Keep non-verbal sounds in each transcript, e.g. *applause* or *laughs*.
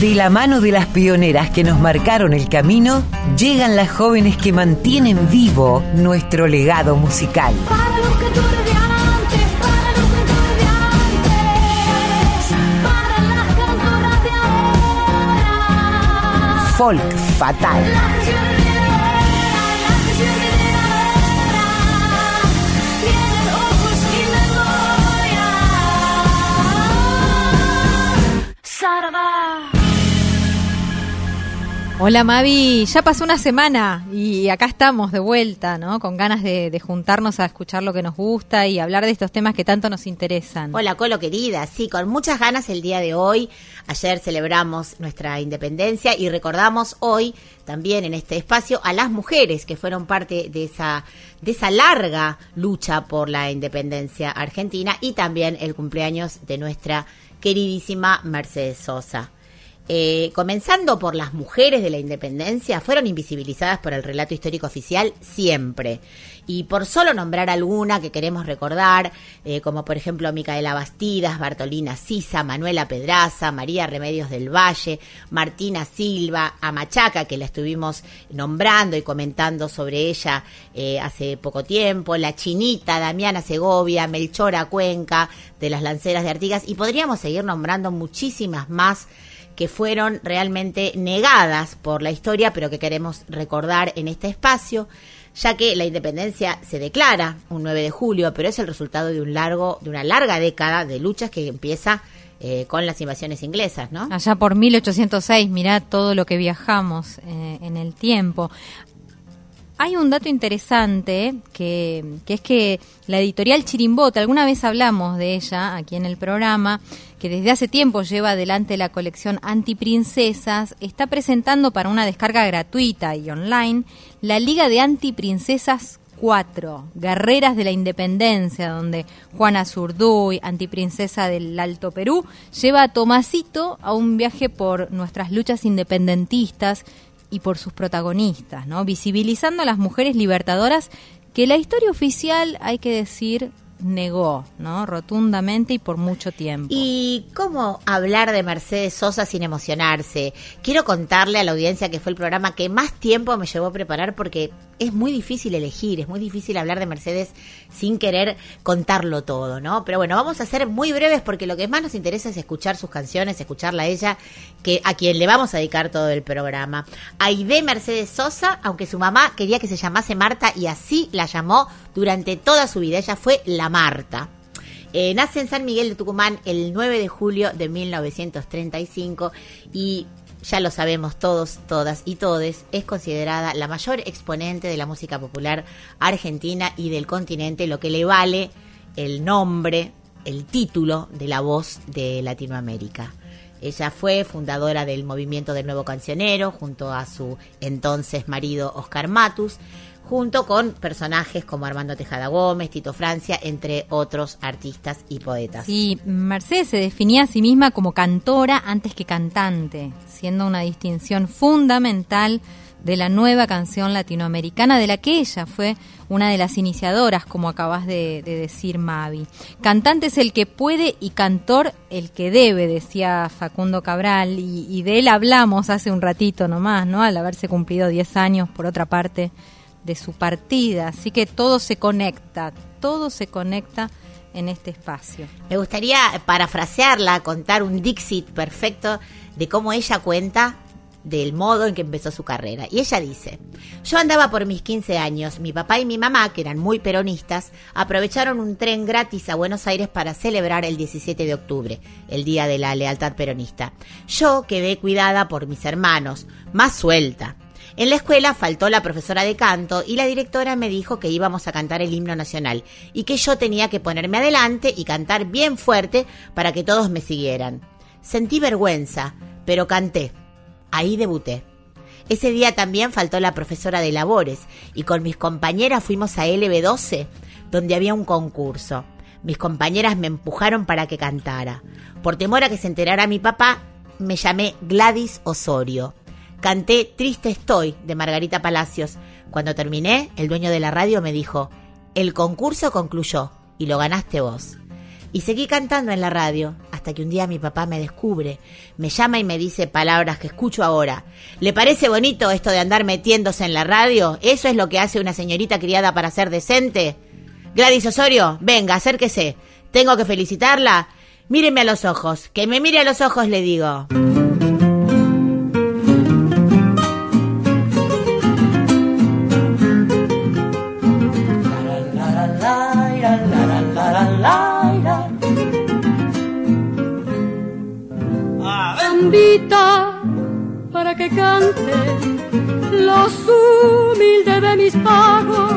De la mano de las pioneras que nos marcaron el camino, llegan las jóvenes que mantienen vivo nuestro legado musical. Para los cantores de antes, para Hola Mavi, ya pasó una semana y acá estamos de vuelta, ¿no? Con ganas de, juntarnos a escuchar lo que nos gusta y hablar de estos temas que tanto nos interesan. Hola Colo querida, sí, con muchas ganas el día de hoy. Ayer celebramos nuestra independencia y recordamos hoy también en este espacio a las mujeres que fueron parte de esa de esa larga lucha por la independencia argentina y también el cumpleaños de nuestra queridísima Mercedes Sosa. Eh, comenzando por las mujeres de la independencia, fueron invisibilizadas por el relato histórico oficial siempre. Y por solo nombrar alguna que queremos recordar, eh, como por ejemplo Micaela Bastidas, Bartolina Sisa, Manuela Pedraza, María Remedios del Valle, Martina Silva, Amachaca, que la estuvimos nombrando y comentando sobre ella eh, hace poco tiempo, La Chinita, Damiana Segovia, Melchora Cuenca, de las Lanceras de Artigas, y podríamos seguir nombrando muchísimas más que fueron realmente negadas por la historia, pero que queremos recordar en este espacio, ya que la independencia se declara un 9 de julio, pero es el resultado de un largo, de una larga década de luchas que empieza eh, con las invasiones inglesas, ¿no? Allá por 1806, mirá todo lo que viajamos eh, en el tiempo. Hay un dato interesante que, es que la editorial Chirimbota, alguna vez hablamos de ella aquí en el programa, que desde hace tiempo lleva adelante la colección Antiprincesas, está presentando para una descarga gratuita y online la Liga de Antiprincesas 4, Guerreras de la Independencia, donde Juana Zurduy, antiprincesa del Alto Perú, lleva a Tomasito a un viaje por nuestras luchas independentistas y por sus protagonistas, ¿no? Visibilizando a las mujeres libertadoras que la historia oficial, hay que decir, negó, ¿no? Rotundamente y por mucho tiempo. ¿Y cómo hablar de Mercedes Sosa sin emocionarse? Quiero contarle a la audiencia que fue el programa que más tiempo me llevó a preparar porque es muy difícil elegir, es muy difícil hablar de Mercedes sin querer contarlo todo, ¿no? Pero bueno, vamos a ser muy breves porque lo que más nos interesa es escuchar sus canciones, escucharla a ella, que a quien le vamos a dedicar todo el programa. Aide Mercedes Sosa, aunque su mamá quería que se llamase Marta y así la llamó durante toda su vida, ella fue la Marta. Eh, nace en San Miguel de Tucumán el 9 de julio de 1935 y ya lo sabemos todos, todas y todes, es considerada la mayor exponente de la música popular argentina y del continente, lo que le vale el nombre, el título de la voz de Latinoamérica. Ella fue fundadora del movimiento del nuevo cancionero junto a su entonces marido Oscar Matus, junto con personajes como Armando Tejada Gómez, Tito Francia, entre otros artistas y poetas. Sí, Mercedes se definía a sí misma como cantora antes que cantante, siendo una distinción fundamental de la nueva canción latinoamericana de la que ella fue una de las iniciadoras, como acabas de, de decir Mavi. Cantante es el que puede y cantor el que debe, decía Facundo Cabral, y, y de él hablamos hace un ratito nomás, ¿no? Al haberse cumplido 10 años, por otra parte, de su partida. Así que todo se conecta, todo se conecta en este espacio. Me gustaría parafrasearla, contar un Dixit perfecto de cómo ella cuenta del modo en que empezó su carrera. Y ella dice, yo andaba por mis 15 años, mi papá y mi mamá, que eran muy peronistas, aprovecharon un tren gratis a Buenos Aires para celebrar el 17 de octubre, el Día de la Lealtad Peronista. Yo quedé cuidada por mis hermanos, más suelta. En la escuela faltó la profesora de canto y la directora me dijo que íbamos a cantar el himno nacional y que yo tenía que ponerme adelante y cantar bien fuerte para que todos me siguieran. Sentí vergüenza, pero canté. Ahí debuté. Ese día también faltó la profesora de labores y con mis compañeras fuimos a LB12, donde había un concurso. Mis compañeras me empujaron para que cantara. Por temor a que se enterara mi papá, me llamé Gladys Osorio. Canté Triste Estoy de Margarita Palacios. Cuando terminé, el dueño de la radio me dijo, el concurso concluyó y lo ganaste vos. Y seguí cantando en la radio hasta que un día mi papá me descubre, me llama y me dice palabras que escucho ahora. ¿Le parece bonito esto de andar metiéndose en la radio? ¿Eso es lo que hace una señorita criada para ser decente? Gladys Osorio, venga, acérquese. Tengo que felicitarla. Míreme a los ojos. Que me mire a los ojos, le digo. Invita para que cante los humildes de mis pagos.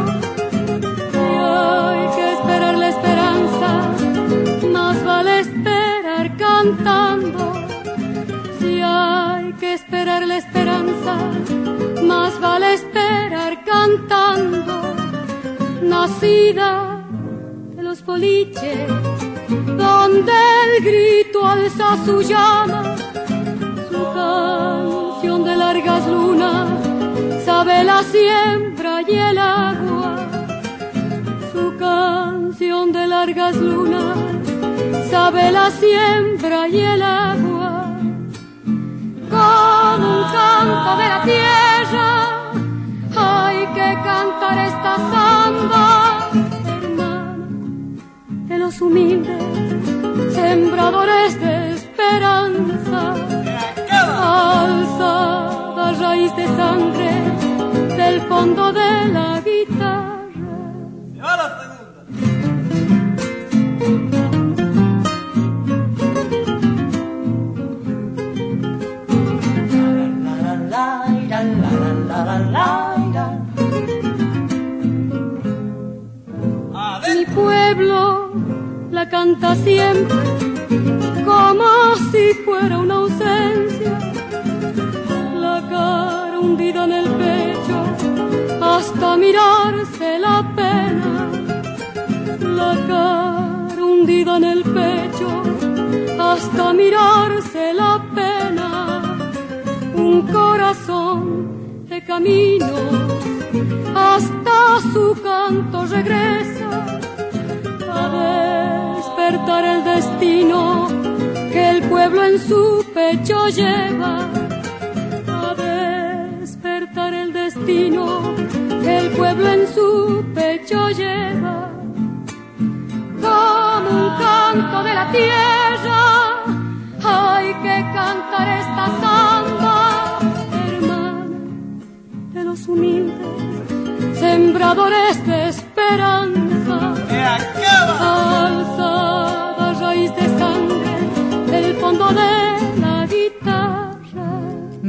Y hay que esperar la esperanza, más vale esperar cantando. Si hay que esperar la esperanza, más vale esperar cantando. Nacida de los boliches, donde el grito alza su llama canción de largas lunas sabe la siembra y el agua. Su canción de largas lunas sabe la siembra y el agua. Como un canto de la tierra hay que cantar esta samba, hermana de los humildes sembradores de esperanza fondo de la guitarra. Mi pueblo la canta siempre como si fuera una ausencia. La cara hundida en el pecho hasta mirarse la pena. La cara hundida en el pecho hasta mirarse la pena. Un corazón de camino hasta su canto regresa a despertar el destino que el pueblo en su pecho lleva. A despertar el destino tierra, hay que cantar esta samba, hermana de los humildes, sembradores de esperanza.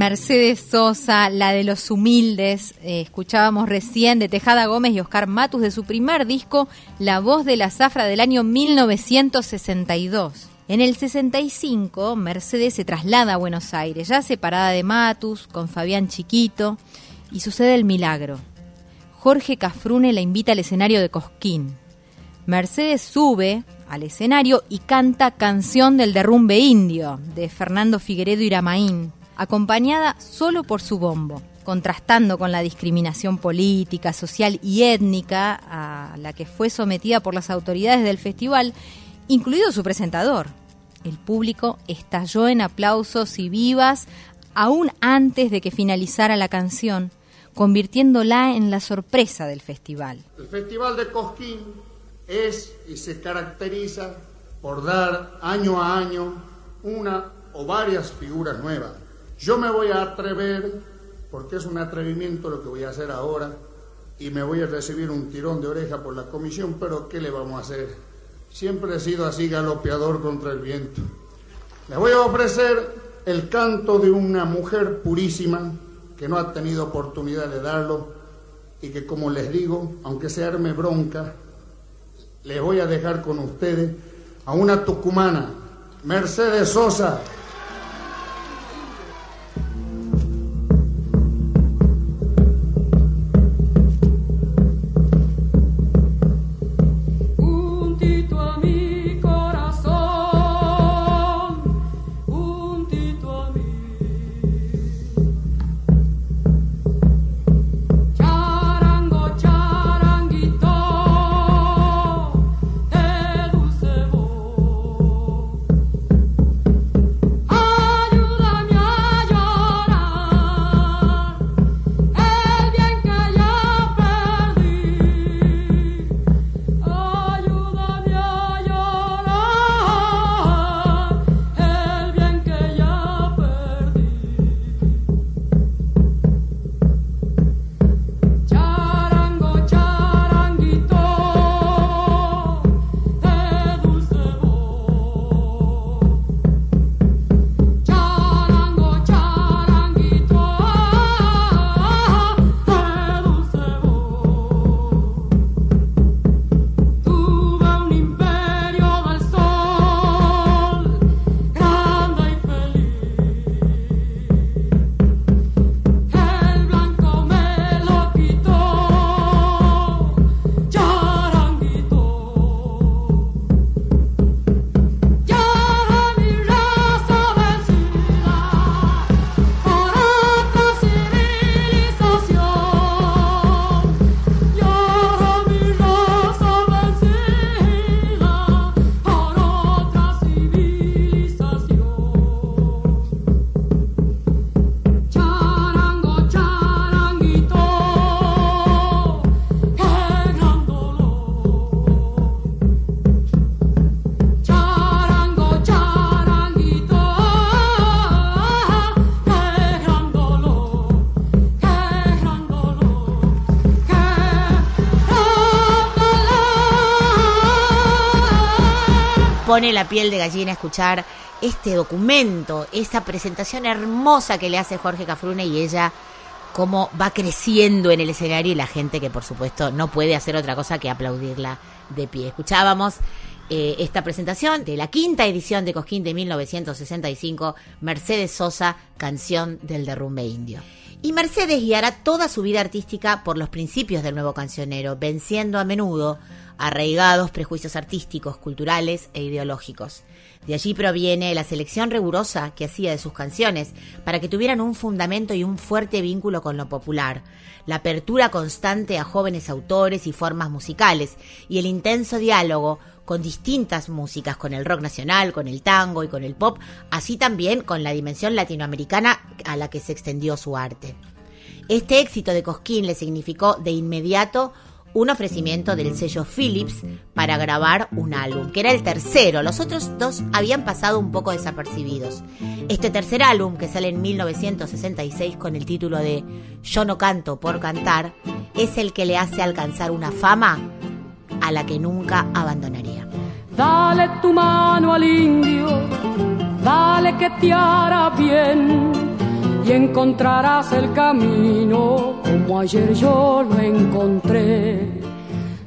Mercedes Sosa, la de los humildes, eh, escuchábamos recién de Tejada Gómez y Oscar Matus de su primer disco, La voz de la zafra del año 1962. En el 65, Mercedes se traslada a Buenos Aires, ya separada de Matus, con Fabián Chiquito, y sucede el milagro. Jorge Cafrune la invita al escenario de Cosquín. Mercedes sube al escenario y canta Canción del Derrumbe Indio, de Fernando Figueredo Iramaín, acompañada solo por su bombo, contrastando con la discriminación política, social y étnica a la que fue sometida por las autoridades del festival, incluido su presentador. El público estalló en aplausos y vivas aún antes de que finalizara la canción, convirtiéndola en la sorpresa del festival. El Festival de Cosquín es y se caracteriza por dar año a año una o varias figuras nuevas. Yo me voy a atrever, porque es un atrevimiento lo que voy a hacer ahora, y me voy a recibir un tirón de oreja por la comisión, pero ¿qué le vamos a hacer? Siempre he sido así galopeador contra el viento. Les voy a ofrecer el canto de una mujer purísima que no ha tenido oportunidad de darlo y que como les digo, aunque se arme bronca, les voy a dejar con ustedes a una tucumana, Mercedes Sosa. Pone la piel de gallina escuchar este documento, esta presentación hermosa que le hace Jorge Cafrune y ella cómo va creciendo en el escenario y la gente que por supuesto no puede hacer otra cosa que aplaudirla de pie. Escuchábamos eh, esta presentación de la quinta edición de Cosquín de 1965, Mercedes Sosa, canción del derrumbe indio. Y Mercedes guiará toda su vida artística por los principios del nuevo cancionero, venciendo a menudo arraigados prejuicios artísticos, culturales e ideológicos. De allí proviene la selección rigurosa que hacía de sus canciones para que tuvieran un fundamento y un fuerte vínculo con lo popular, la apertura constante a jóvenes autores y formas musicales y el intenso diálogo con distintas músicas, con el rock nacional, con el tango y con el pop, así también con la dimensión latinoamericana a la que se extendió su arte. Este éxito de Cosquín le significó de inmediato un ofrecimiento del sello Philips para grabar un álbum, que era el tercero. Los otros dos habían pasado un poco desapercibidos. Este tercer álbum, que sale en 1966 con el título de Yo no canto por cantar, es el que le hace alcanzar una fama a la que nunca abandonaría. Dale tu mano al indio, dale que te hará bien y encontrarás el camino como ayer yo lo encontré.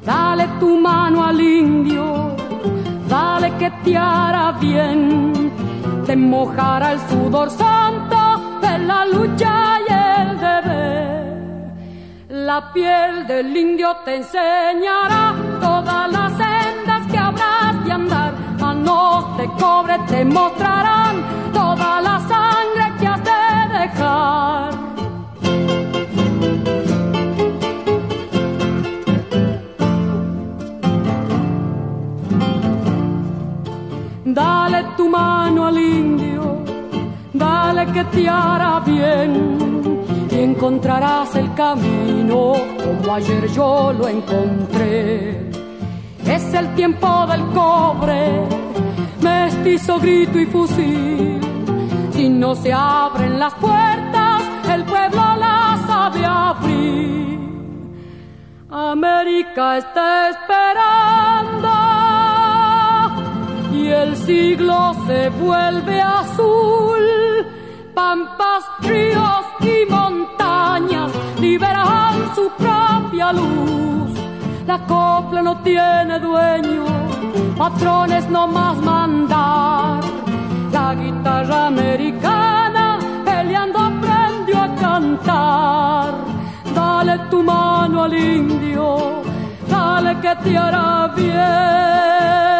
Dale tu mano al indio, dale que te hará bien, te mojará el sudor santo de la lucha y el deber. La piel del indio te enseñará De cobre te mostrarán toda la sangre que has de dejar. Dale tu mano al indio, dale que te hará bien y encontrarás el camino como ayer yo lo encontré. Es el tiempo del cobre, mestizo, grito y fusil. Si no se abren las puertas, el pueblo las sabe abrir. América está esperando y el siglo se vuelve azul. Pampas, ríos y montañas liberan su propia luz. La copla no tiene dueño, patrones no más mandar. La guitarra americana peleando aprendió a cantar. Dale tu mano al indio, dale que te hará bien.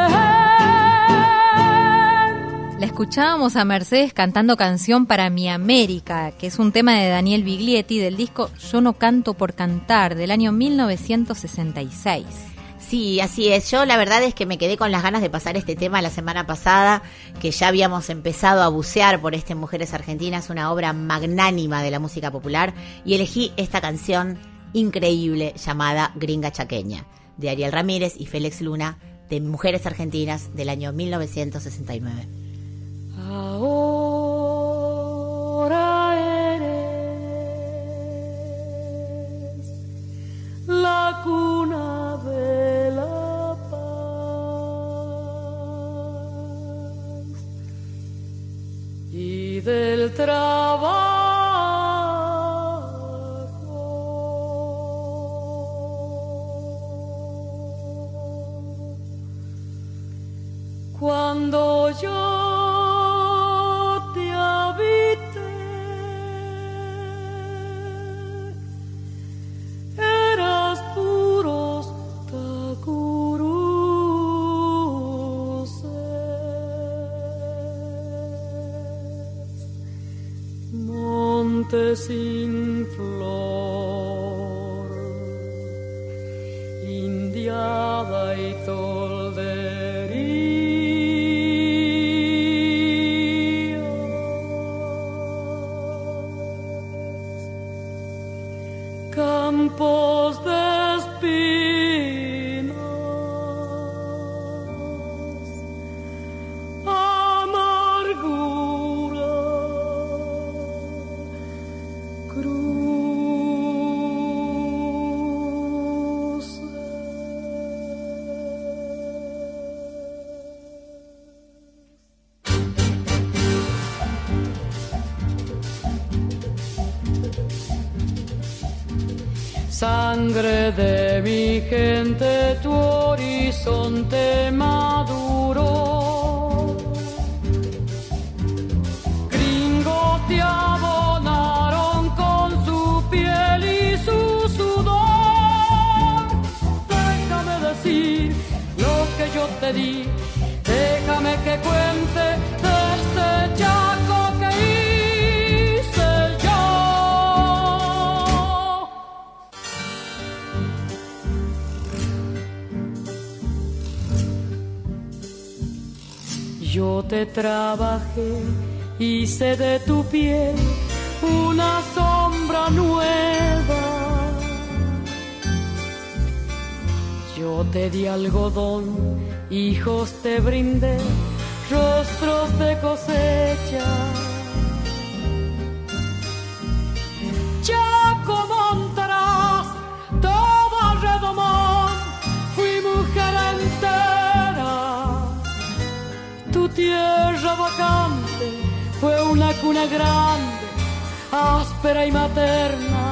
Escuchábamos a Mercedes cantando canción para mi América, que es un tema de Daniel Biglietti del disco Yo no canto por cantar del año 1966. Sí, así es. Yo la verdad es que me quedé con las ganas de pasar este tema la semana pasada, que ya habíamos empezado a bucear por este Mujeres Argentinas, una obra magnánima de la música popular, y elegí esta canción increíble llamada Gringa Chaqueña, de Ariel Ramírez y Félix Luna, de Mujeres Argentinas del año 1969. Ahora te di, déjame que cuente este chaco que hice yo. Yo te trabajé, hice de tu piel una sombra nueva. Yo te di algodón, hijos te brindé, rostros de cosecha. Como montarás todo alrededor, fui mujer entera. Tu tierra vacante fue una cuna grande, áspera y materna.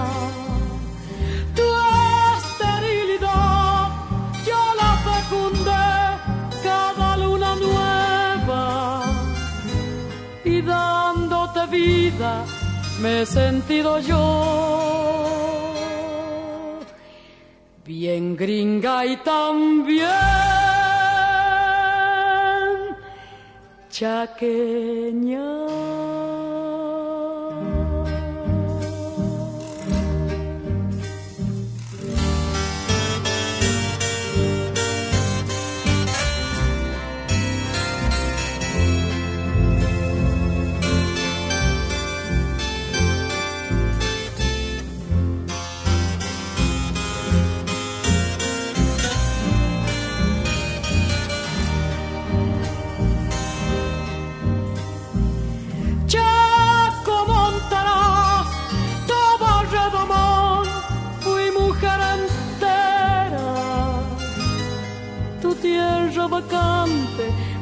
Me he sentido yo bien gringa y también chaqueña.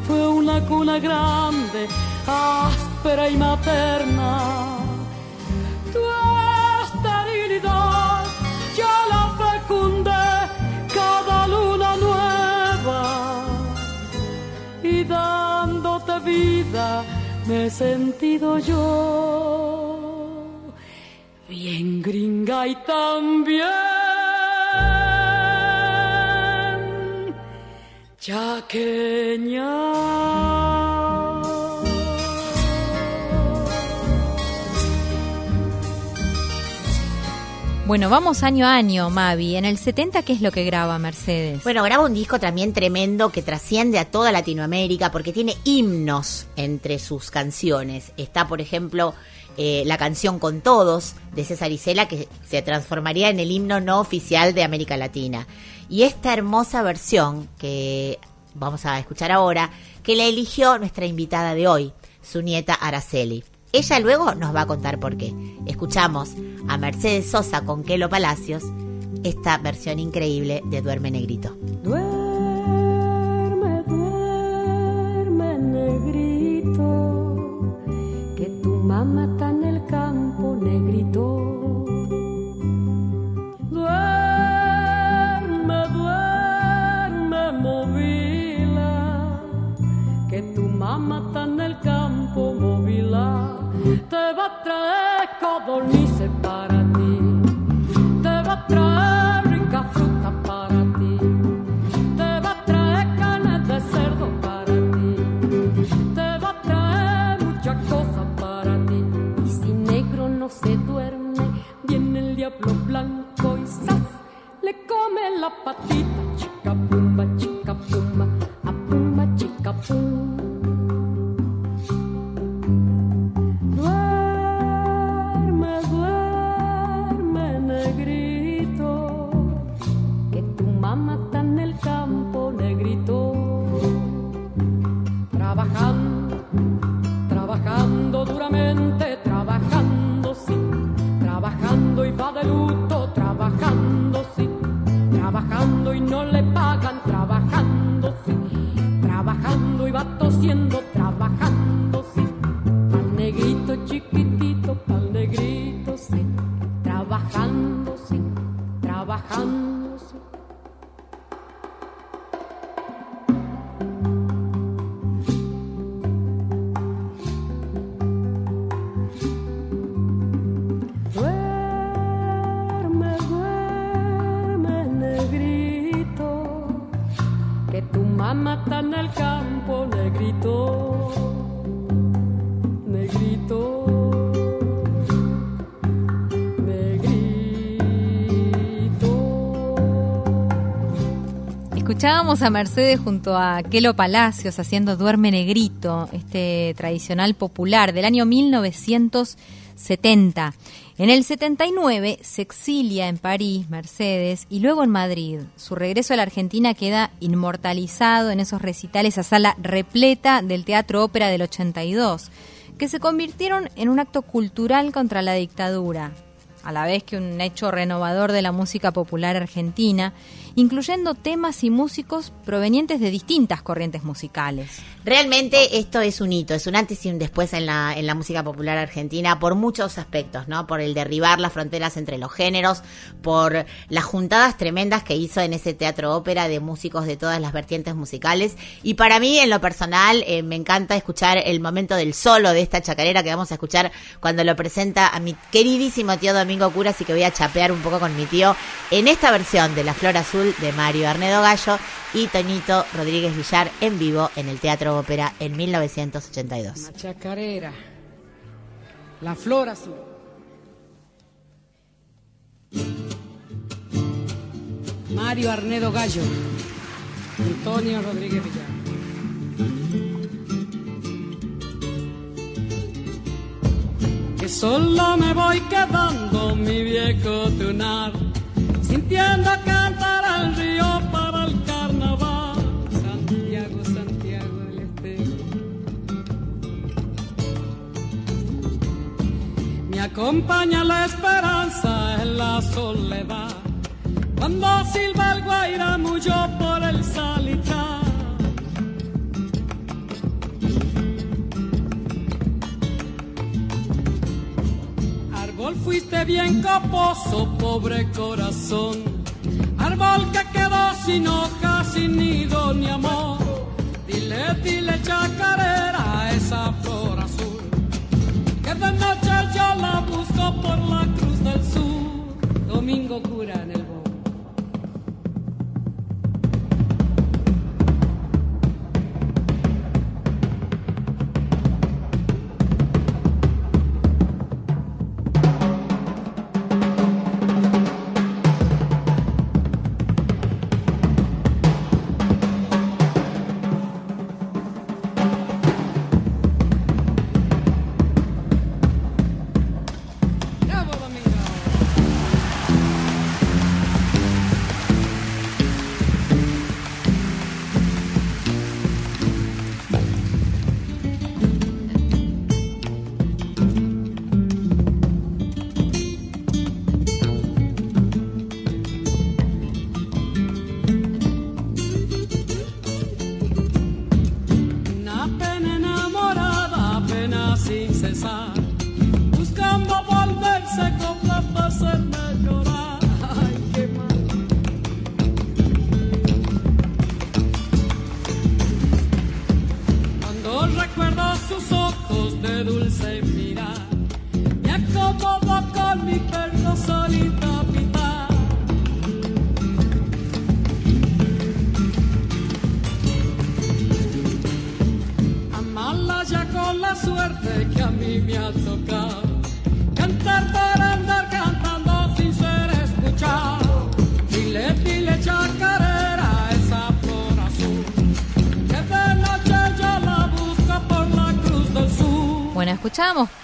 Fue una cuna grande, áspera y materna. Tu esterilidad yo la fecundé cada luna nueva y dándote vida me he sentido yo bien gringa y también chaqueña. Bueno, vamos año a año, Mavi. En el 70, ¿qué es lo que graba Mercedes? Bueno, graba un disco también tremendo que trasciende a toda Latinoamérica porque tiene himnos entre sus canciones. Está, por ejemplo, eh, la canción Con Todos de César Isela que se transformaría en el himno no oficial de América Latina. Y esta hermosa versión que vamos a escuchar ahora, que la eligió nuestra invitada de hoy, su nieta Araceli. Ella luego nos va a contar por qué. Escuchamos a Mercedes Sosa con Kelo Palacios, esta versión increíble de Duerme Negrito. Duerme, duerme, negrito, que tu mamá está en el campo, negrito. Va a traer codornices para ti, te va a traer A Mercedes junto a Kelo Palacios haciendo Duerme Negrito, este tradicional popular del año 1970. En el 79 se exilia en París, Mercedes, y luego en Madrid. Su regreso a la Argentina queda inmortalizado en esos recitales a sala repleta del Teatro Ópera del 82, que se convirtieron en un acto cultural contra la dictadura, a la vez que un hecho renovador de la música popular argentina, incluyendo temas y músicos provenientes de distintas corrientes musicales. Realmente esto es un hito, es un antes y un después en la, en la música popular argentina por muchos aspectos, ¿no? Por el derribar las fronteras entre los géneros, por las juntadas tremendas que hizo en ese teatro ópera de músicos de todas las vertientes musicales. Y para mí, en lo personal, eh, me encanta escuchar el momento del solo de esta chacarera que vamos a escuchar cuando lo presenta a mi queridísimo tío Domingo Cura, así que voy a chapear un poco con mi tío en esta versión de La Flor Azul de Mario Arnedo Gallo y Toñito Rodríguez Villar en vivo en el Teatro Ópera en 1982. Una chacarera, la flor azul. Mario Arnedo Gallo, Antonio Rodríguez Villar. Que solo me voy quedando mi viejo tunar, sintiendo cantar al río para el carnaval. Santiago, Santiago del Estero. Me acompaña la esperanza en la soledad. Cuando silba el guairamuyo por el salitar. Árbol fuiste bien caposo, pobre corazón. Árbol que quedó sin hojas, sin nido ni amor. Dile, dile chacarera a esa flor azul. Que de noche yo la busco por la cruz del sur. Domingo cura en el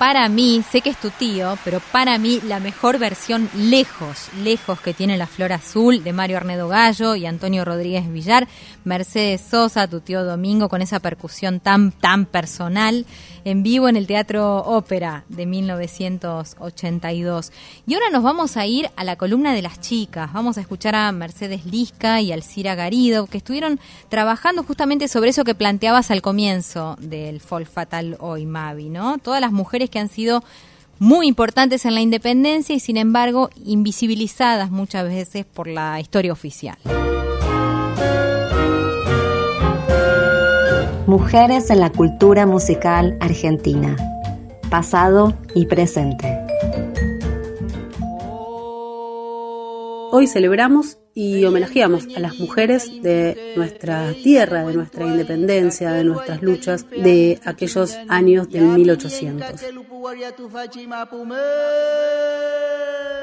para mí, sé que es tu tío, pero para mí la mejor versión lejos, lejos que tiene la flor azul de Mario Arnedo Gallo y Antonio Rodríguez Villar, Mercedes Sosa, tu tío Domingo, con esa percusión tan, tan personal en vivo en el Teatro Ópera de 1982. Y ahora nos vamos a ir a la columna de las chicas. Vamos a escuchar a Mercedes Lisca y Alcira Garido, que estuvieron trabajando justamente sobre eso que planteabas al comienzo del Folk Fatal hoy, Mavi, ¿no? Todas las mujeres que han sido muy importantes en la independencia y sin embargo invisibilizadas muchas veces por la historia oficial. Mujeres en la cultura musical argentina, pasado y presente. Hoy celebramos y homenajeamos a las mujeres de nuestra tierra, de nuestra independencia, de nuestras luchas de aquellos años del 1800.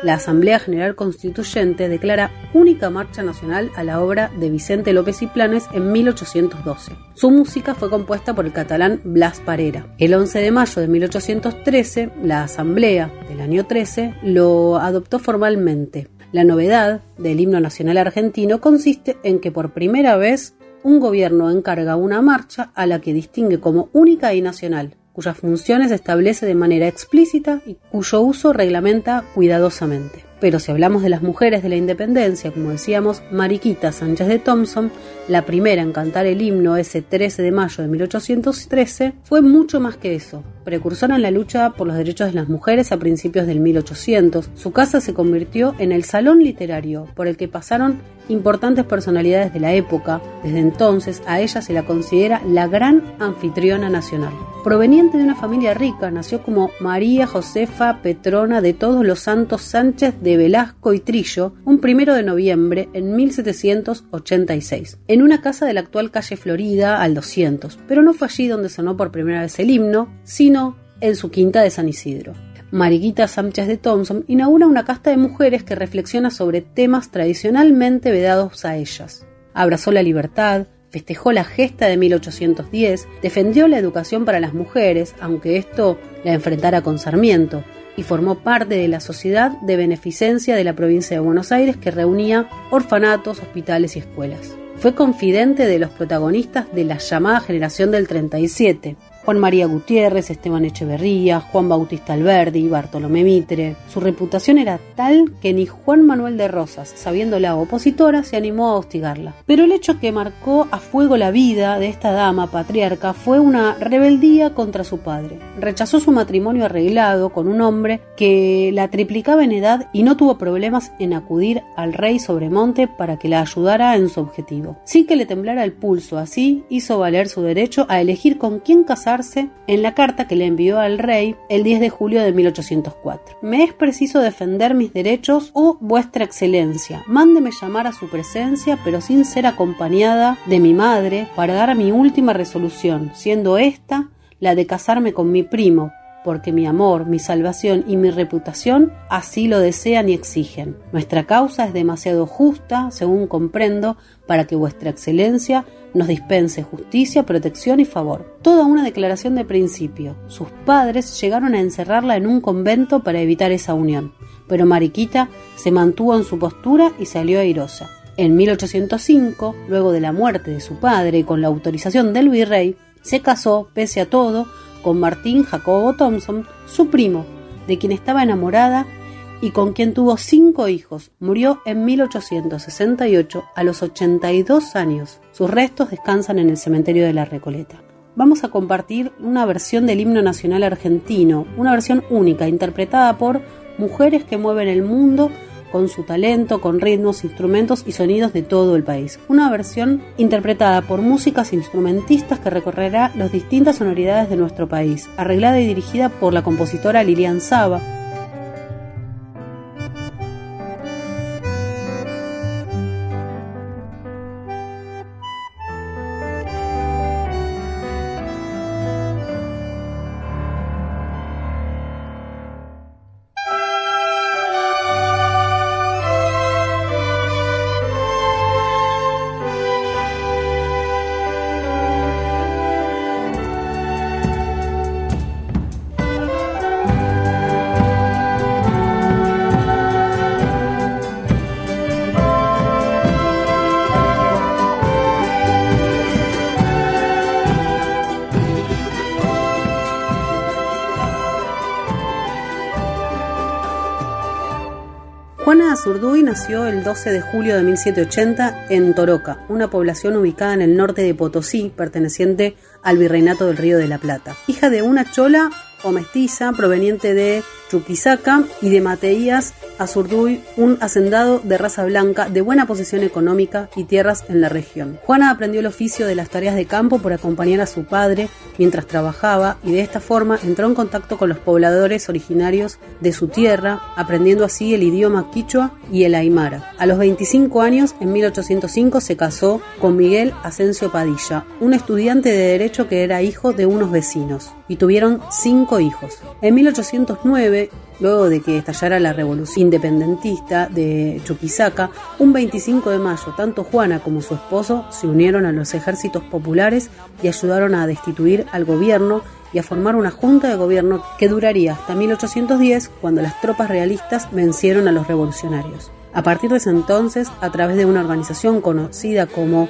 La Asamblea General Constituyente declara única marcha nacional a la obra de Vicente López y Planes en 1812. Su música fue compuesta por el catalán Blas Parera. El 11 de mayo de 1813, la Asamblea del año 13 lo adoptó formalmente. La novedad del himno nacional argentino consiste en que por primera vez un gobierno encarga una marcha a la que distingue como única y nacional, cuyas funciones establece de manera explícita y cuyo uso reglamenta cuidadosamente. Pero si hablamos de las mujeres de la independencia, como decíamos, Mariquita Sánchez de Thompson, la primera en cantar el himno ese 13 de mayo de 1813, fue mucho más que eso. Precursora en la lucha por los derechos de las mujeres a principios del 1800, su casa se convirtió en el salón literario por el que pasaron importantes personalidades de la época. Desde entonces a ella se la considera la gran anfitriona nacional. Proveniente de una familia rica, nació como María Josefa Petrona de Todos los Santos Sánchez de Velasco y Trillo un primero de noviembre en 1786, en una casa de la actual calle Florida al 200, pero no fue allí donde sonó por primera vez el himno, sino en su quinta de San Isidro. Mariquita Sánchez de Thompson inaugura una casta de mujeres que reflexiona sobre temas tradicionalmente vedados a ellas. Abrazó la libertad, festejó la gesta de 1810, defendió la educación para las mujeres, aunque esto la enfrentara con Sarmiento, y formó parte de la Sociedad de Beneficencia de la provincia de Buenos Aires que reunía orfanatos, hospitales y escuelas. Fue confidente de los protagonistas de la llamada generación del 37, Juan María Gutiérrez, Esteban Echeverría, Juan Bautista Alberdi, Bartolomé Mitre. Su reputación era tal que ni Juan Manuel de Rosas, sabiéndola opositora, se animó a hostigarla. Pero el hecho que marcó a fuego la vida de esta dama patriarca fue una rebeldía contra su padre. Rechazó su matrimonio arreglado con un hombre que la triplicaba en edad y no tuvo problemas en acudir al rey Sobremonte para que la ayudara en su objetivo. Sin que le temblara el pulso, así hizo valer su derecho a elegir con quién casar en la carta que le envió al rey el 10 de julio de 1804. Me es preciso defender mis derechos o vuestra excelencia. Mándeme llamar a su presencia, pero sin ser acompañada de mi madre, para dar mi última resolución, siendo esta la de casarme con mi primo, porque mi amor, mi salvación y mi reputación así lo desean y exigen. Nuestra causa es demasiado justa, según comprendo, para que vuestra excelencia nos dispense justicia, protección y favor. Toda una declaración de principio. Sus padres llegaron a encerrarla en un convento para evitar esa unión, pero Mariquita se mantuvo en su postura y salió airosa. En 1805, luego de la muerte de su padre y con la autorización del virrey, se casó, pese a todo, con Martín Jacobo Thompson, su primo, de quien estaba enamorada y con quien tuvo cinco hijos. Murió en 1868 a los 82 años. Sus restos descansan en el cementerio de la Recoleta. Vamos a compartir una versión del himno nacional argentino, una versión única, interpretada por mujeres que mueven el mundo con su talento, con ritmos, instrumentos y sonidos de todo el país. Una versión interpretada por músicas e instrumentistas que recorrerá las distintas sonoridades de nuestro país, arreglada y dirigida por la compositora Lilian Saba, nació el 12 de julio de 1780 en Toroca, una población ubicada en el norte de Potosí, perteneciente al Virreinato del Río de la Plata. Hija de una chola o mestiza proveniente de Chuquisaca y de Mateías Azurduy, un hacendado de raza blanca de buena posición económica y tierras en la región. Juana aprendió el oficio de las tareas de campo por acompañar a su padre mientras trabajaba y de esta forma entró en contacto con los pobladores originarios de su tierra, aprendiendo así el idioma quichua y el aymara. A los 25 años, en 1805, se casó con Miguel Asensio Padilla, un estudiante de derecho que era hijo de unos vecinos, y tuvieron cinco hijos. En 1809, luego de que estallara la revolución independentista de Chuquisaca, un 25 de mayo, tanto Juana como su esposo se unieron a los ejércitos populares y ayudaron a destituir al gobierno y a formar una junta de gobierno que duraría hasta 1810 cuando las tropas realistas vencieron a los revolucionarios. A partir de ese entonces, a través de una organización conocida como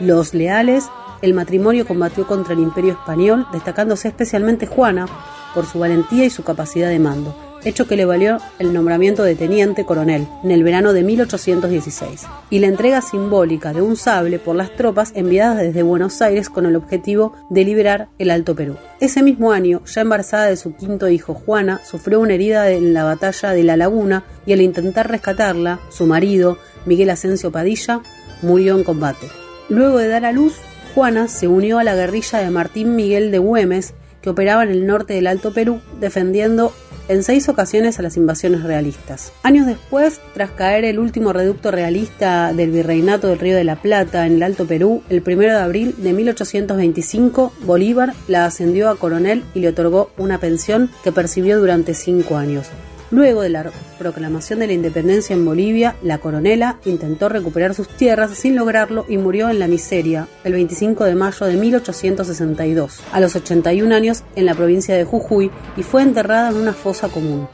Los Leales, el matrimonio combatió contra el imperio español, destacándose especialmente Juana por su valentía y su capacidad de mando hecho que le valió el nombramiento de teniente coronel en el verano de 1816, y la entrega simbólica de un sable por las tropas enviadas desde Buenos Aires con el objetivo de liberar el Alto Perú. Ese mismo año, ya embarazada de su quinto hijo, Juana, sufrió una herida en la batalla de La Laguna y al intentar rescatarla, su marido, Miguel Asensio Padilla, murió en combate. Luego de dar a luz, Juana se unió a la guerrilla de Martín Miguel de Güemes, que operaba en el norte del Alto Perú, defendiendo en seis ocasiones a las invasiones realistas. Años después, tras caer el último reducto realista del Virreinato del Río de la Plata en el Alto Perú, el 1 de abril de 1825, Bolívar la ascendió a coronel y le otorgó una pensión que percibió durante cinco años. Luego de la proclamación de la independencia en Bolivia, la coronela intentó recuperar sus tierras sin lograrlo y murió en la miseria el 25 de mayo de 1862, a los 81 años en la provincia de Jujuy y fue enterrada en una fosa común.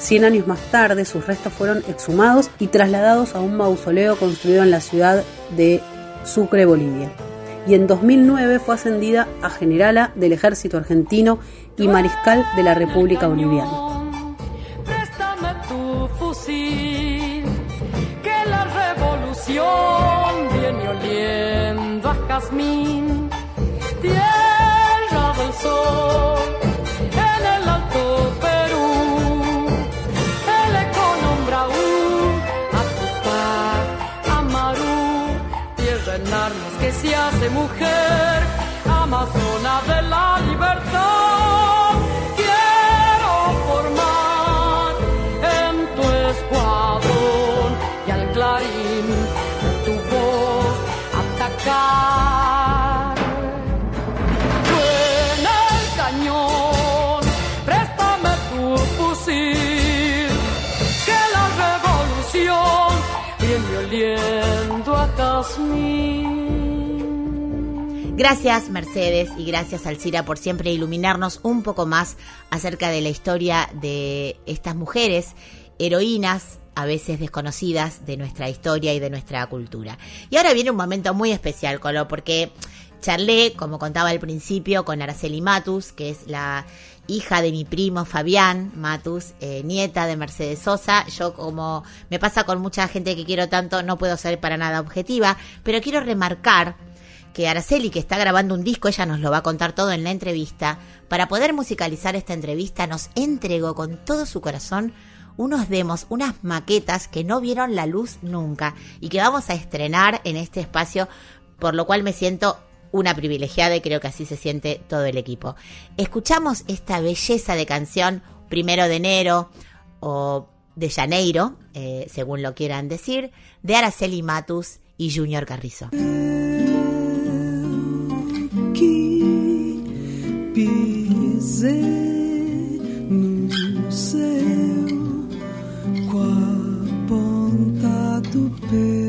Cien años más tarde, sus restos fueron exhumados y trasladados a un mausoleo construido en la ciudad de Sucre, Bolivia. Y en 2009 fue ascendida a generala del ejército argentino y mariscal de la República Boliviana. Viene oliendo a jazmín, tierra del sol, en el alto Perú, el eco nombra a Amarú, tierra en armas que se hace mujer, Gracias Mercedes y gracias Alcira por siempre iluminarnos un poco más acerca de la historia de estas mujeres heroínas a veces desconocidas de nuestra historia y de nuestra cultura. Y ahora viene un momento muy especial, Colo, porque charlé, como contaba al principio, con Araceli Matus, que es la hija de mi primo Fabián Matus, eh, nieta de Mercedes Sosa. Yo, como me pasa con mucha gente que quiero tanto, no puedo ser para nada objetiva, pero quiero remarcar que Araceli, que está grabando un disco, ella nos lo va a contar todo en la entrevista, para poder musicalizar esta entrevista, nos entregó con todo su corazón unos demos, unas maquetas que no vieron la luz nunca y que vamos a estrenar en este espacio, por lo cual me siento una privilegiada y creo que así se siente todo el equipo. Escuchamos esta belleza de canción, primero de enero o de Janeiro, eh, según lo quieran decir, de Araceli Matus y Junior Carrizo. prazer no seu com a ponta do pé.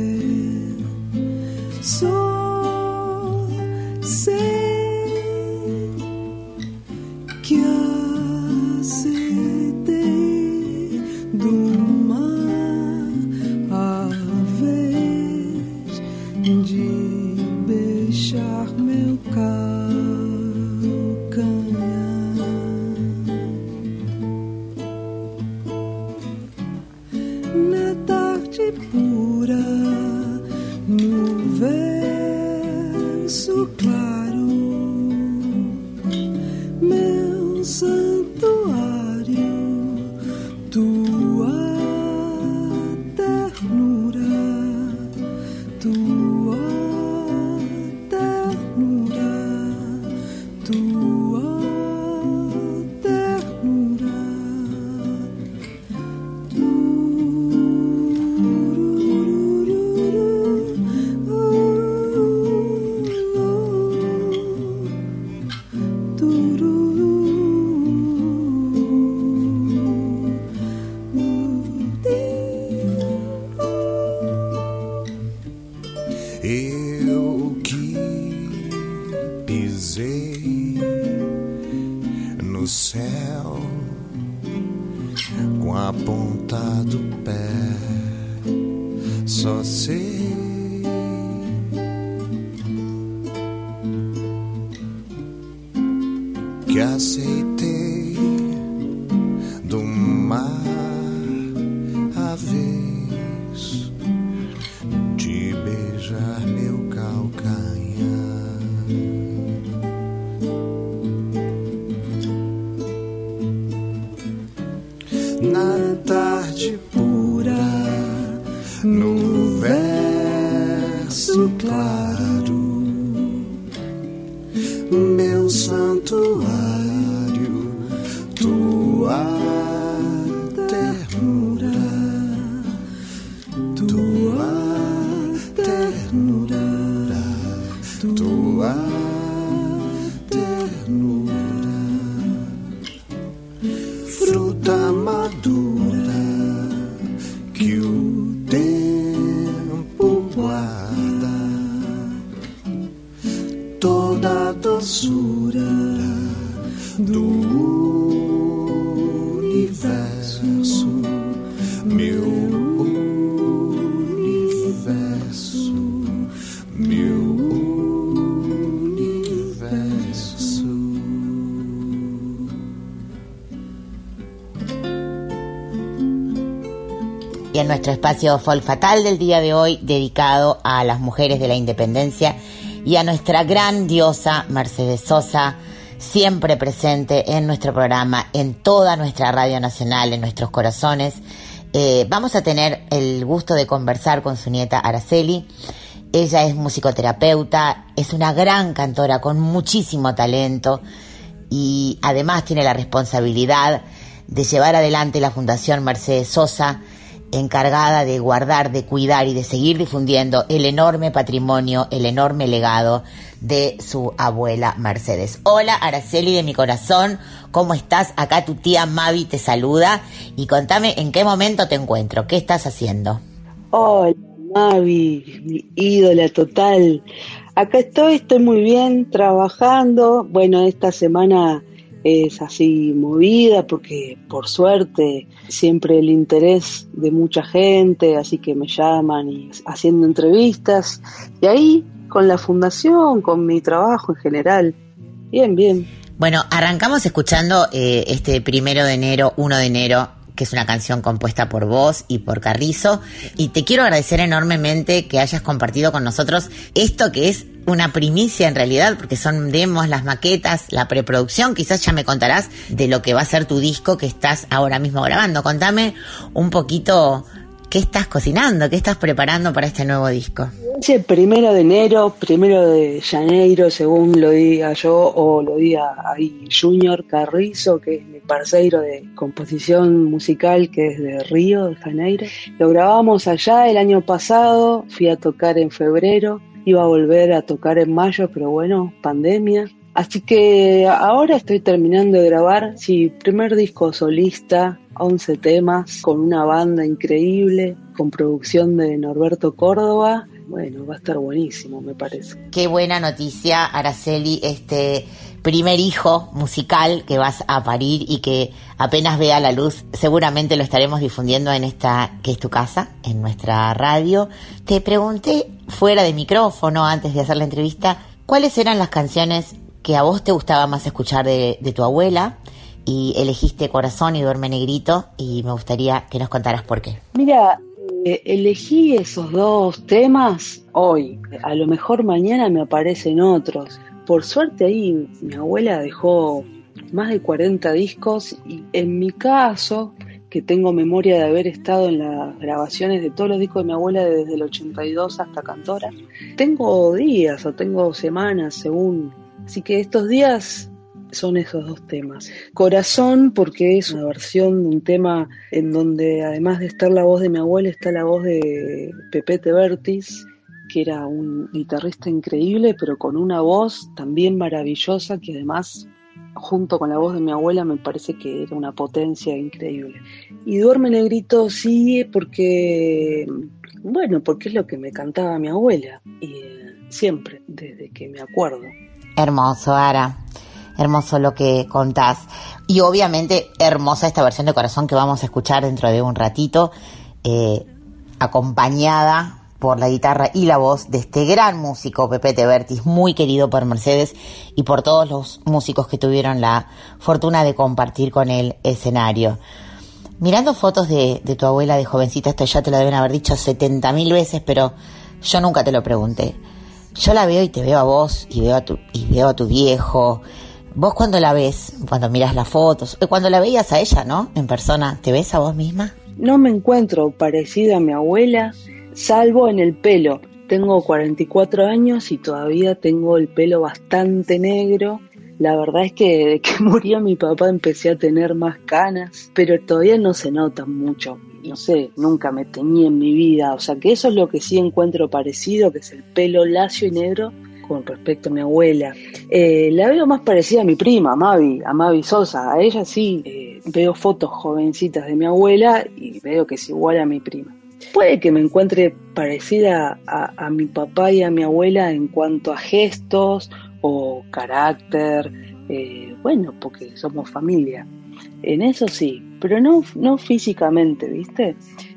Nuestro espacio Folk Fatal del día de hoy dedicado a las mujeres de la independencia y a nuestra gran diosa Mercedes Sosa, siempre presente en nuestro programa, en toda nuestra radio nacional, en nuestros corazones. Eh, vamos a tener el gusto de conversar con su nieta Araceli. Ella es musicoterapeuta, es una gran cantora con muchísimo talento y además tiene la responsabilidad de llevar adelante la Fundación Mercedes Sosa, encargada de guardar, de cuidar y de seguir difundiendo el enorme patrimonio, el enorme legado de su abuela Mercedes. Hola Araceli de mi corazón, ¿cómo estás? Acá tu tía Mavi te saluda y contame en qué momento te encuentro, qué estás haciendo. Hola Mavi, mi ídola total. Acá estoy, estoy muy bien trabajando. Bueno, esta semana es así movida porque por suerte siempre el interés de mucha gente, así que me llaman y haciendo entrevistas y ahí con la fundación, con mi trabajo en general, bien, bien. Bueno, arrancamos escuchando eh, este primero de enero, 1 de enero, que es una canción compuesta por vos y por Carrizo. Y te quiero agradecer enormemente que hayas compartido con nosotros esto que es una primicia en realidad, porque son demos, las maquetas, la preproducción. Quizás ya me contarás de lo que va a ser tu disco que estás ahora mismo grabando. Contame un poquito qué estás cocinando, qué estás preparando para este nuevo disco. Ese primero de enero, primero de Janeiro, según lo diga yo, o lo diga ahí Junior Carrizo, que es mi parceiro de composición musical, que es de Río de Janeiro. Lo grabamos allá el año pasado, fui a tocar en febrero Iba a volver a tocar en mayo, pero bueno, pandemia. Así que ahora estoy terminando de grabar, sí, primer disco solista, 11 temas, con una banda increíble, con producción de Norberto Córdoba. Bueno, va a estar buenísimo, me parece. Qué buena noticia, Araceli, este primer hijo musical que vas a parir y que apenas vea la luz, seguramente lo estaremos difundiendo en esta que es tu casa, en nuestra radio. Te pregunté fuera de micrófono antes de hacer la entrevista, ¿cuáles eran las canciones que a vos te gustaba más escuchar de, tu abuela? Y elegiste Corazón y Duerme Negrito y me gustaría que nos contaras por qué. Mira, eh, elegí esos dos temas hoy. A lo mejor mañana me aparecen otros por suerte ahí mi abuela dejó más de 40 discos y en mi caso, que tengo memoria de haber estado en las grabaciones de todos los discos de mi abuela desde el 82 hasta Cantora. Tengo días o tengo semanas según. Así que estos días son esos dos temas. Corazón, porque es una versión de un tema en donde además de estar la voz de mi abuela, está la voz de Pepete Vertis, que era un guitarrista increíble, pero con una voz también maravillosa, que además, junto con la voz de mi abuela, me parece que era una potencia increíble. Y Duerme Negrito sí, porque, bueno, porque es lo que me cantaba mi abuela, y eh, siempre, desde que me acuerdo. Hermoso, Ara hermoso lo que contás. Y obviamente hermosa esta versión de corazón que vamos a escuchar dentro de un ratito, eh, acompañada por la guitarra y la voz de este gran músico Pepe Tebertis, muy querido por Mercedes y por todos los músicos que tuvieron la fortuna de compartir con el escenario. Mirando fotos de, tu abuela de jovencita, esto ya te lo deben haber dicho 70 mil veces, pero yo nunca te lo pregunté. Yo la veo y te veo a vos y veo a tu, y veo a tu viejo, Vos cuando la ves, cuando miras las fotos, eh, cuando la veías a ella, ¿no? En persona, ¿te ves a vos misma? No me encuentro parecida a mi abuela, salvo en el pelo. Tengo 44 años y todavía tengo el pelo bastante negro. La verdad es que desde que *laughs* murió mi papá empecé a tener más canas, pero todavía no se nota mucho. No sé, nunca me tenía en mi vida. O sea que eso es lo que sí encuentro parecido, que es el pelo lacio y negro con respecto a mi abuela. Eh, la veo más parecida a mi prima, a Mavi, a Mavi Sosa. A ella sí eh, veo fotos jovencitas de mi abuela y veo que es igual a mi prima. Puede que me encuentre parecida a, mi papá y a mi abuela en cuanto a gestos o carácter, eh, bueno, porque somos familia. En eso sí, pero no, no físicamente, ¿viste?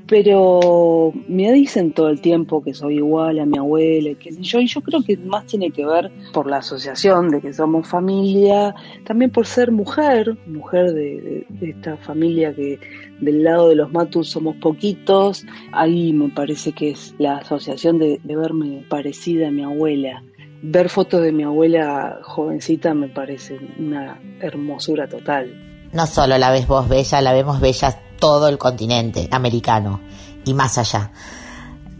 pero me dicen todo el tiempo que soy igual a mi abuela, sé yo, y yo creo que más tiene que ver por la asociación de que somos familia, también por ser mujer, mujer de, esta familia que del lado de los Matus somos poquitos, ahí me parece que es la asociación de verme parecida a mi abuela. Ver fotos de mi abuela jovencita me parece una hermosura total. No solo la ves vos bella, la vemos bella todo el continente americano y más allá.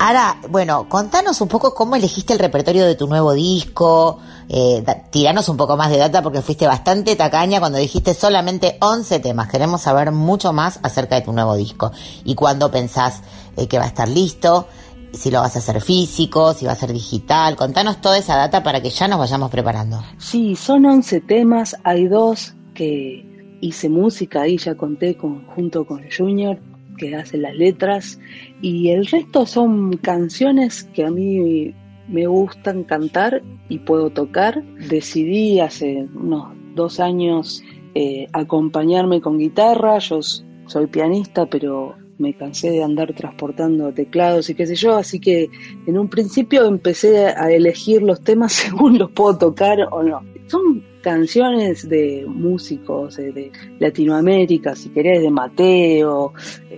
Ahora, bueno, contanos un poco cómo elegiste el repertorio de tu nuevo disco, eh, tiranos un poco más de data porque fuiste bastante tacaña cuando dijiste solamente 11 temas. Queremos saber mucho más acerca de tu nuevo disco y cuándo pensás eh, que va a estar listo, si lo vas a hacer físico, si va a ser digital. Contanos toda esa data para que ya nos vayamos preparando. Sí, son 11 temas, hay dos que hice música, ahí ya conté con, junto con Junior, que hace las letras, y el resto son canciones que a mí me gustan cantar y puedo tocar. Decidí hace unos dos años eh, acompañarme con guitarra, yo soy pianista, pero me cansé de andar transportando teclados y qué sé yo, así que en un principio empecé a elegir los temas *laughs* según los puedo tocar o no. Son canciones de músicos de Latinoamérica, si querés, de Mateo,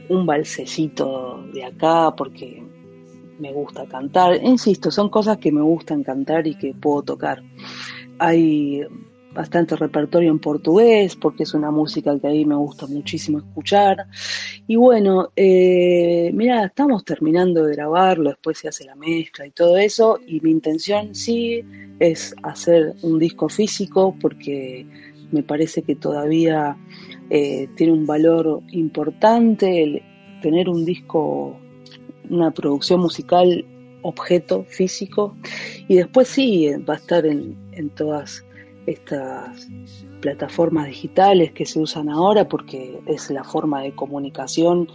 un balsecito de acá, porque me gusta cantar. Insisto, son cosas que me gustan cantar y que puedo tocar. Hay bastante repertorio en portugués, porque es una música que a mí me gusta muchísimo escuchar. Y bueno, eh, mira, estamos terminando de grabarlo, después se hace la mezcla y todo eso, y mi intención sí es hacer un disco físico, porque me parece que todavía eh, tiene un valor importante tener un disco, una producción musical objeto físico y después sí va a estar en todas estas plataformas digitales que se usan ahora porque es la forma de comunicación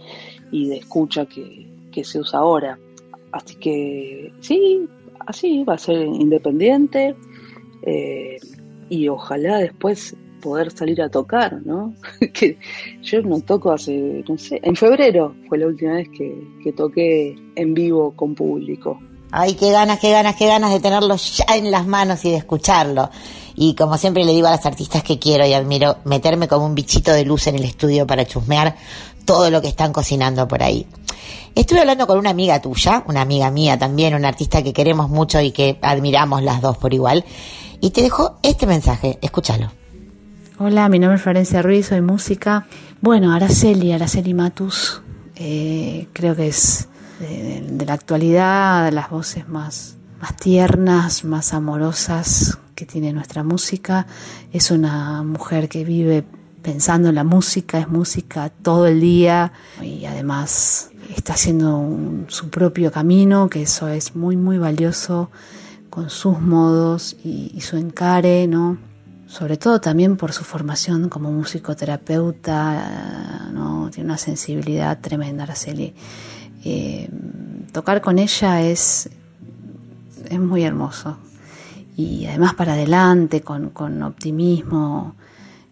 y de escucha que, se usa ahora. Así que sí, así va a ser independiente eh, y ojalá después poder salir a tocar, ¿no? *laughs* que yo no toco hace, no sé, en febrero fue la última vez que, que toqué en vivo con público. Ay, qué ganas, qué ganas, qué ganas de tenerlo ya en las manos y de escucharlo. Y como siempre le digo a las artistas que quiero y admiro, meterme como un bichito de luz en el estudio para chusmear todo lo que están cocinando por ahí. Estuve hablando con una amiga tuya, una amiga mía también, una artista que queremos mucho y que admiramos las dos por igual, y te dejo este mensaje, escúchalo. Hola, mi nombre es Florencia Ruiz, soy música. Bueno, Araceli, Araceli Matus, eh, creo que es de, la actualidad las voces más, más tiernas, más amorosas que tiene nuestra música. Es una mujer que vive pensando en la música, es música todo el día y además está haciendo su propio camino, que eso es muy, muy valioso con sus modos y, y su encare, ¿no? sobre todo también por su formación como musicoterapeuta, ¿no? tiene una sensibilidad tremenda, Araceli. Eh, tocar con ella es, es muy hermoso y además para adelante, con, optimismo,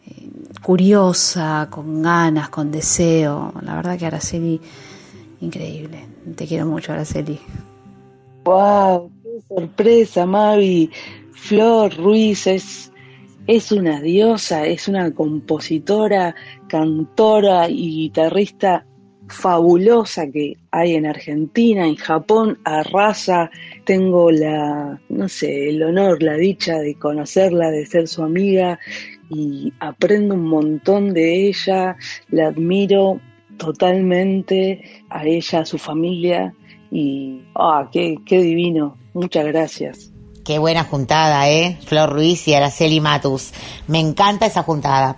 eh, curiosa, con ganas, con deseo. La verdad que Araceli, increíble. Te quiero mucho, Araceli. ¡Wow! ¡Qué sorpresa, Mavi! Flor Ruiz es es una diosa, es una compositora, cantora y guitarrista fabulosa que hay en Argentina, en Japón, arrasa. Tengo la, no sé, el honor, la dicha de conocerla, de ser su amiga y aprendo un montón de ella, la admiro totalmente a ella, a su familia y, ah, qué, qué divino. Muchas gracias. Qué buena juntada, ¿eh? Flor Ruiz y Araceli Matus. Me encanta esa juntada.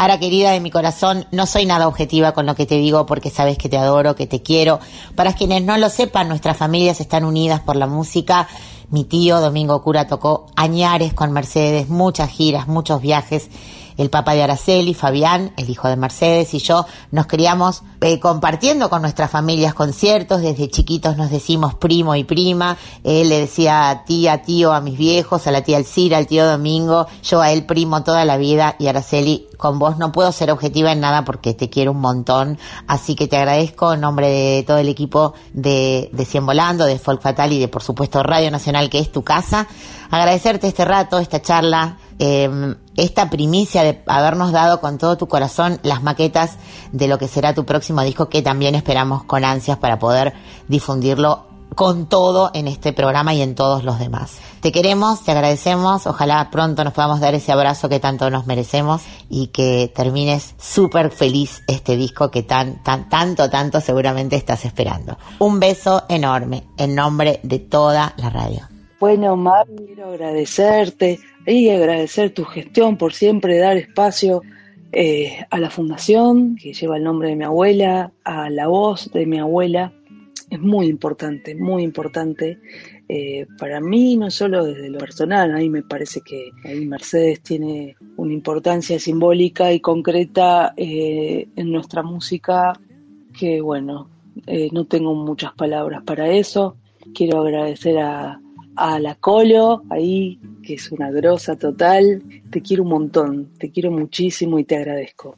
Ahora, querida de mi corazón, no soy nada objetiva con lo que te digo porque sabes que te adoro, que te quiero. Para quienes no lo sepan, nuestras familias están unidas por la música. Mi tío Domingo Cura tocó añares con Mercedes, muchas giras, muchos viajes el papá de Araceli, Fabián, el hijo de Mercedes y yo nos criamos eh, compartiendo con nuestras familias conciertos. Desde chiquitos nos decimos primo y prima. Él le decía tía, tío a mis viejos, a la tía Elcira, al tío Domingo, yo a él primo toda la vida y Araceli con vos no puedo ser objetiva en nada porque te quiero un montón. Así que te agradezco en nombre de todo el equipo de, de Cien Volando, de Folk Fatal y de por supuesto Radio Nacional que es tu casa. Agradecerte este rato, esta charla eh, esta primicia de habernos dado con todo tu corazón las maquetas de lo que será tu próximo disco que también esperamos con ansias para poder difundirlo con todo en este programa y en todos los demás. Te queremos, te agradecemos, ojalá pronto nos podamos dar ese abrazo que tanto nos merecemos y que termines súper feliz este disco que tan, tan, tanto, tanto seguramente estás esperando. Un beso enorme en nombre de toda la radio. Bueno, Mar, quiero agradecerte y agradecer tu gestión por siempre dar espacio eh, a la fundación que lleva el nombre de mi abuela, a la voz de mi abuela. Es muy importante, muy importante eh, para mí, no solo desde lo personal, a mí me parece que ahí Mercedes tiene una importancia simbólica y concreta eh, en nuestra música que, bueno, no tengo muchas palabras para eso. Quiero agradecer a, a la Colo, ahí, que es una grosa total. Te quiero un montón, te quiero muchísimo y te agradezco.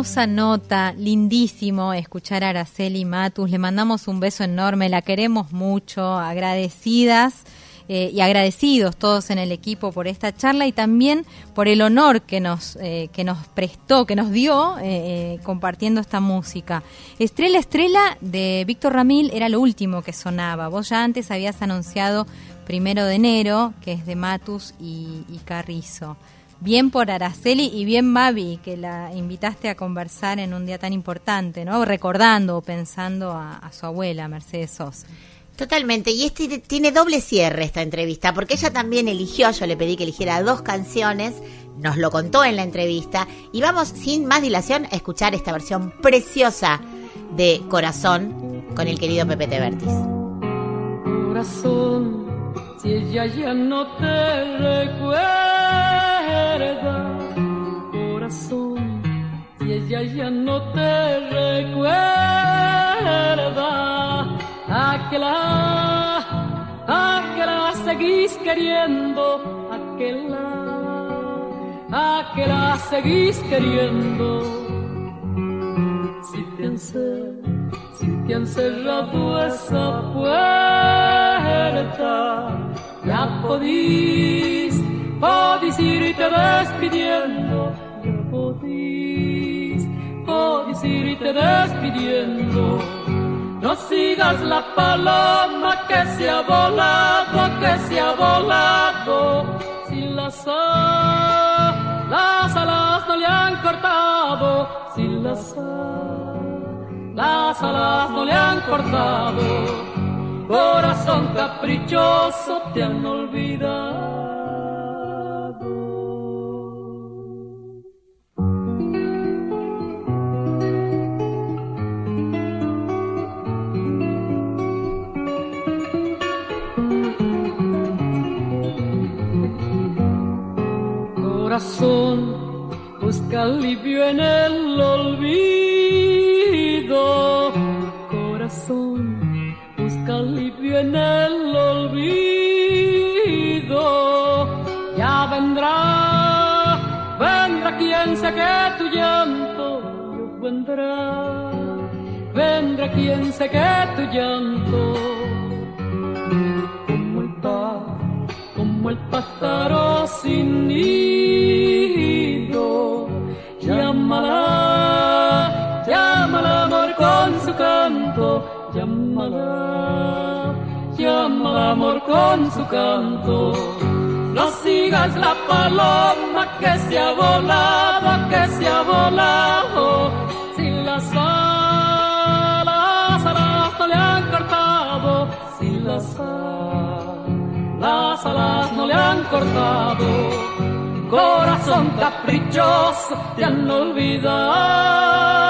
Hermosa nota, lindísimo escuchar a Araceli Matus. Le mandamos un beso enorme, la queremos mucho, agradecidas. eh, y agradecidos todos en el equipo por esta charla y también por el honor que nos, eh, que nos prestó, que nos dio eh, compartiendo esta música. Estrella Estrella de Víctor Ramil era lo último que sonaba. Vos ya antes habías anunciado primero de enero, que es de Matus y Carrizo. Bien por Araceli y bien Mavi, que la invitaste a conversar en un día tan importante, ¿no? Recordando o pensando a, a su abuela, Mercedes Sosa. Totalmente, y este tiene doble cierre esta entrevista, porque ella también eligió, yo le pedí que eligiera dos canciones, nos lo contó en la entrevista, y vamos sin más dilación a escuchar esta versión preciosa de Corazón con el querido Pepe Tevertis. Corazón, si ella ya no te recuerda, corazón, si ella ya no te recuerda, a que la, a que la seguís queriendo, a que la, a que la seguís queriendo. Si te si te han cerrado esa puerta, ya podís, podís irte despidiendo, ya podís, podís irte despidiendo. No sigas la paloma que se ha volado, que se ha volado. Si las, a- las alas no le han cortado, si las, a- las alas no le han cortado. Corazón caprichoso te han olvidado. Corazón, busca alivio en el olvido. Corazón, busca alivio en el olvido. Ya vendrá, vendrá quien saque tu llanto. Vendrá, vendrá quien saque tu llanto. El pájaro sin nido. Llámala, llámala amor con su canto, llámala, llámala amor con su canto. No sigas la paloma que se ha volado, que se ha volado, sin las alas, alas no le han cortado, sin las alas las alas no le han cortado. Corazón caprichoso, te han olvidado.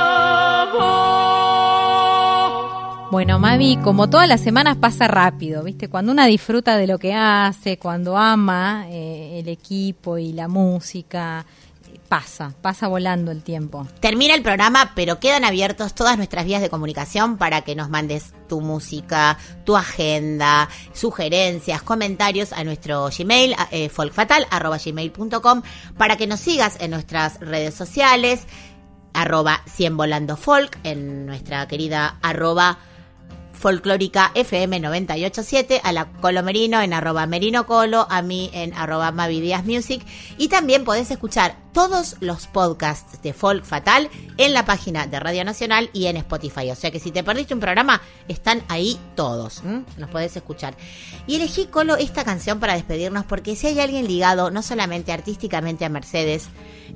Bueno, Mavi, como todas las semanas pasa rápido, ¿viste? Cuando una disfruta de lo que hace, cuando ama eh, el equipo y la música, pasa, pasa volando el tiempo. Termina el programa, pero quedan abiertos todas nuestras vías de comunicación para que nos mandes tu música, tu agenda, sugerencias, comentarios a nuestro Gmail, eh, folkfatal.gmail.com, para que nos sigas en nuestras redes sociales, arroba 100 volando folk, en nuestra querida arroba folclórica FM 987, a la Colomerino en arroba Merino Colo, a mí en arroba Mavi Díaz Music. Y también podés escuchar todos los podcasts de Folk Fatal en la página de Radio Nacional y en Spotify. O sea que si te perdiste un programa, están ahí todos. Los podés escuchar. Y elegí, Colo, esta canción para despedirnos porque si hay alguien ligado, no solamente artísticamente a Mercedes,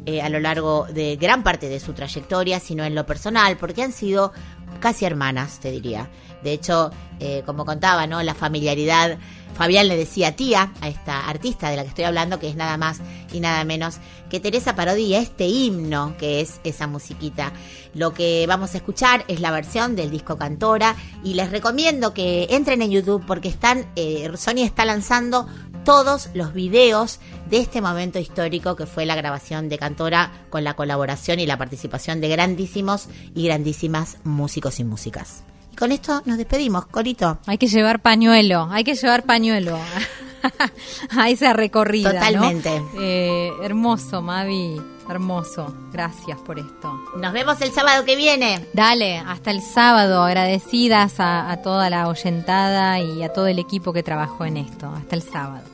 eh, a lo largo de gran parte de su trayectoria, sino en lo personal, porque han sido casi hermanas, te diría. De hecho, eh, como contaba, ¿no? La familiaridad. Fabián le decía tía a esta artista de la que estoy hablando, que es nada más y nada menos que Teresa Parodi, a este himno que es esa musiquita. Lo que vamos a escuchar es la versión del disco Cantora y les recomiendo que entren en YouTube porque están, eh, Sony está lanzando todos los videos de este momento histórico que fue la grabación de Cantora con la colaboración y la participación de grandísimos y grandísimas músicos y músicas. Y con esto nos despedimos, Corito. Hay que llevar pañuelo, hay que llevar pañuelo *laughs* a esa recorrida. ¿no? Totalmente. Eh, hermoso, Mavi. Hermoso, gracias por esto. Nos vemos el sábado que viene. Dale, hasta el sábado, agradecidas a, a toda la oyentada y a todo el equipo que trabajó en esto. Hasta el sábado.